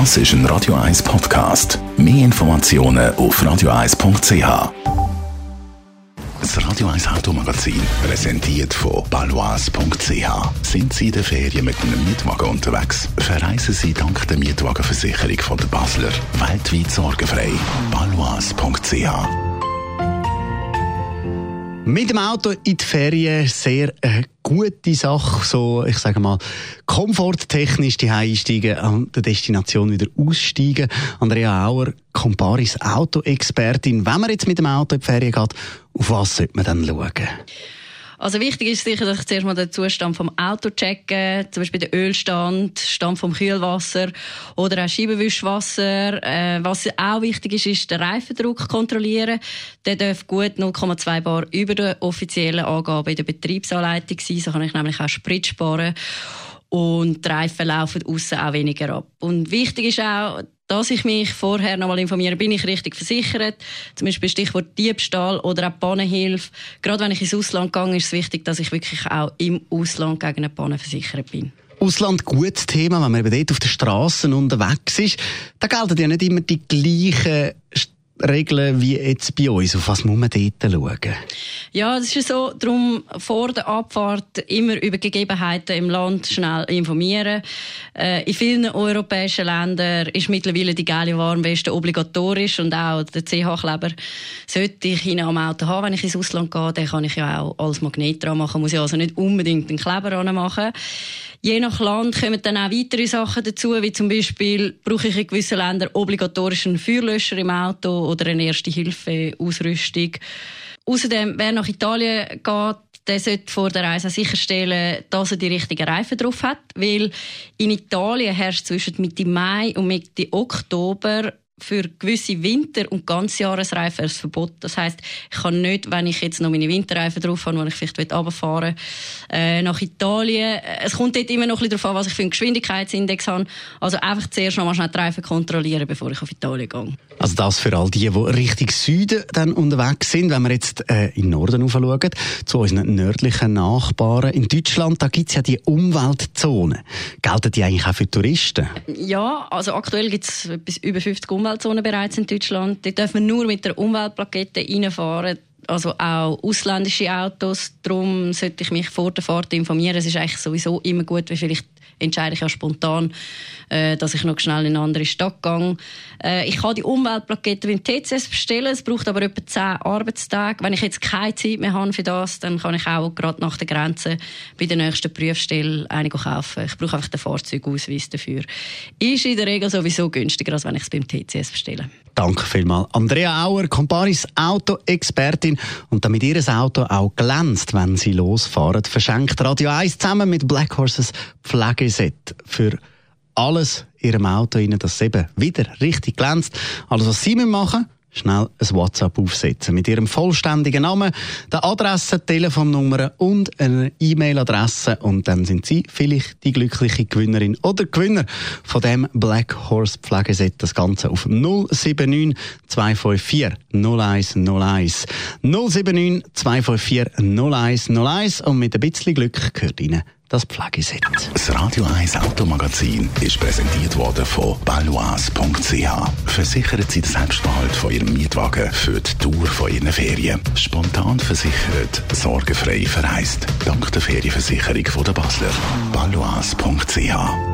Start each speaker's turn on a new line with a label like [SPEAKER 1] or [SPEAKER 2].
[SPEAKER 1] Das ist ein Radio 1 Podcast. Mehr Informationen auf radio1.ch. Das Radio 1 Automagazin, präsentiert von balois.ch. Sind Sie in der Ferien mit einem Mietwagen unterwegs? Verreisen Sie dank der Mietwagenversicherung von der Basler. Weltweit sorgenfrei. balois.ch
[SPEAKER 2] mit dem Auto in die Ferien sehr eine gute Sache, so ich sage mal komforttechnisch die einsteigen, an der Destination wieder aussteigen. Andrea Auer, Comparis Autoexpertin. Wenn man jetzt mit dem Auto in die Ferien geht, auf was sollte man dann schauen?
[SPEAKER 3] Also wichtig ist sicher, dass ich zuerst mal den Zustand vom Auto checke, zum Beispiel den Ölstand, Stand vom Kühlwasser oder auch Scheibenwischwasser. Äh, was auch wichtig ist, ist den Reifendruck kontrollieren. Der darf gut 0,2 Bar über der offiziellen Angabe in der Betriebsanleitung sein. So kann ich nämlich auch Sprit sparen und die Reifen laufen außen auch weniger ab. Und wichtig ist auch, dass ich mich vorher noch mal informiere, bin ich richtig versichert? Zum Beispiel Stichwort Diebstahl oder auch Pannenhilfe. Gerade wenn ich ins Ausland gehe, ist es wichtig, dass ich wirklich auch im Ausland gegen eine Panne versichert bin.
[SPEAKER 2] Ausland gutes Thema, wenn man eben dort auf den Straßen unterwegs ist. Da gelten ja nicht immer die gleichen Regeln wie jetzt bei uns? Auf was muss man dort schauen?
[SPEAKER 3] Ja, das ist so, darum vor der Abfahrt immer über Gegebenheiten im Land schnell informieren. Äh, in vielen europäischen Ländern ist mittlerweile die geile Warnweste obligatorisch und auch der CH-Kleber sollte ich ihn am Auto haben, wenn ich ins Ausland gehe. Den kann ich ja auch als Magnet dran machen, muss ich also nicht unbedingt einen Kleber machen. Je nach Land kommen dann auch weitere Sachen dazu, wie zum Beispiel brauche ich in gewissen Ländern obligatorischen Feuerlöscher im Auto oder eine Erste-Hilfe-Ausrüstung. Außerdem, wer nach Italien geht, der sollte vor der Reise sicherstellen, dass er die richtigen Reifen drauf hat, weil in Italien herrscht zwischen Mitte Mai und Mitte Oktober für gewisse Winter- und Ganzjahresreifen ein Verbot. Das heißt, ich kann nicht, wenn ich jetzt noch meine Winterreifen drauf habe, wo ich vielleicht runterfahren will, äh, nach Italien. Es kommt dort immer noch ein bisschen darauf an, was ich für einen Geschwindigkeitsindex habe. Also einfach zuerst noch mal schnell die Reifen kontrollieren, bevor ich auf Italien gehe.
[SPEAKER 2] Also das für all die, die Richtung Süden dann unterwegs sind. Wenn wir jetzt äh, in den Norden schauen, zu unseren nördlichen Nachbarn in Deutschland, da gibt es ja die Umweltzonen. Gelten die eigentlich auch für Touristen?
[SPEAKER 3] Ja, also aktuell gibt es bis über 50 Umweltzonen Umweltzone bereits in Deutschland. Dort dürfen nur mit der Umweltplakette reinfahren. Also auch ausländische Autos. Darum sollte ich mich vor der Fahrt informieren. Es ist eigentlich sowieso immer gut, weil vielleicht entscheide ich ja spontan, äh, dass ich noch schnell in eine andere Stadt gehe. Äh, ich kann die Umweltplakette beim TCS bestellen. Es braucht aber etwa 10 Arbeitstage. Wenn ich jetzt keine Zeit mehr habe für das, dann kann ich auch gerade nach der Grenze bei der nächsten Prüfstelle eine kaufen. Ich brauche einfach den Fahrzeugausweis dafür. Ist in der Regel sowieso günstiger, als wenn ich es beim TCS bestelle.
[SPEAKER 2] Danke vielmals. Andrea Auer, Comparis Auto-Expertin. Und damit ihr Auto auch glänzt, wenn sie losfahren, verschenkt Radio 1 zusammen mit Black Horses Pflegeset für alles ihrem Auto rein, dass eben wieder richtig glänzt. Alles, was Sie machen schnell ein WhatsApp aufsetzen. Mit Ihrem vollständigen Namen, der Adresse, Telefonnummer und einer E-Mail-Adresse. Und dann sind Sie vielleicht die glückliche Gewinnerin oder Gewinner von dem Black Horse Pflegeset. Das Ganze auf 079 254 0101 079 254 0101 und mit ein bisschen Glück gehört Ihnen das Pflegeset.
[SPEAKER 1] Das Radio 1 Automagazin ist präsentiert worden von balois.ch. Versichern Sie den Selbstbehalt von Ihrem Mietwagen für die Tour von Ihren Ferien. Spontan versichert, sorgenfrei verreist. Dank der Ferienversicherung von der Basler. balois.ch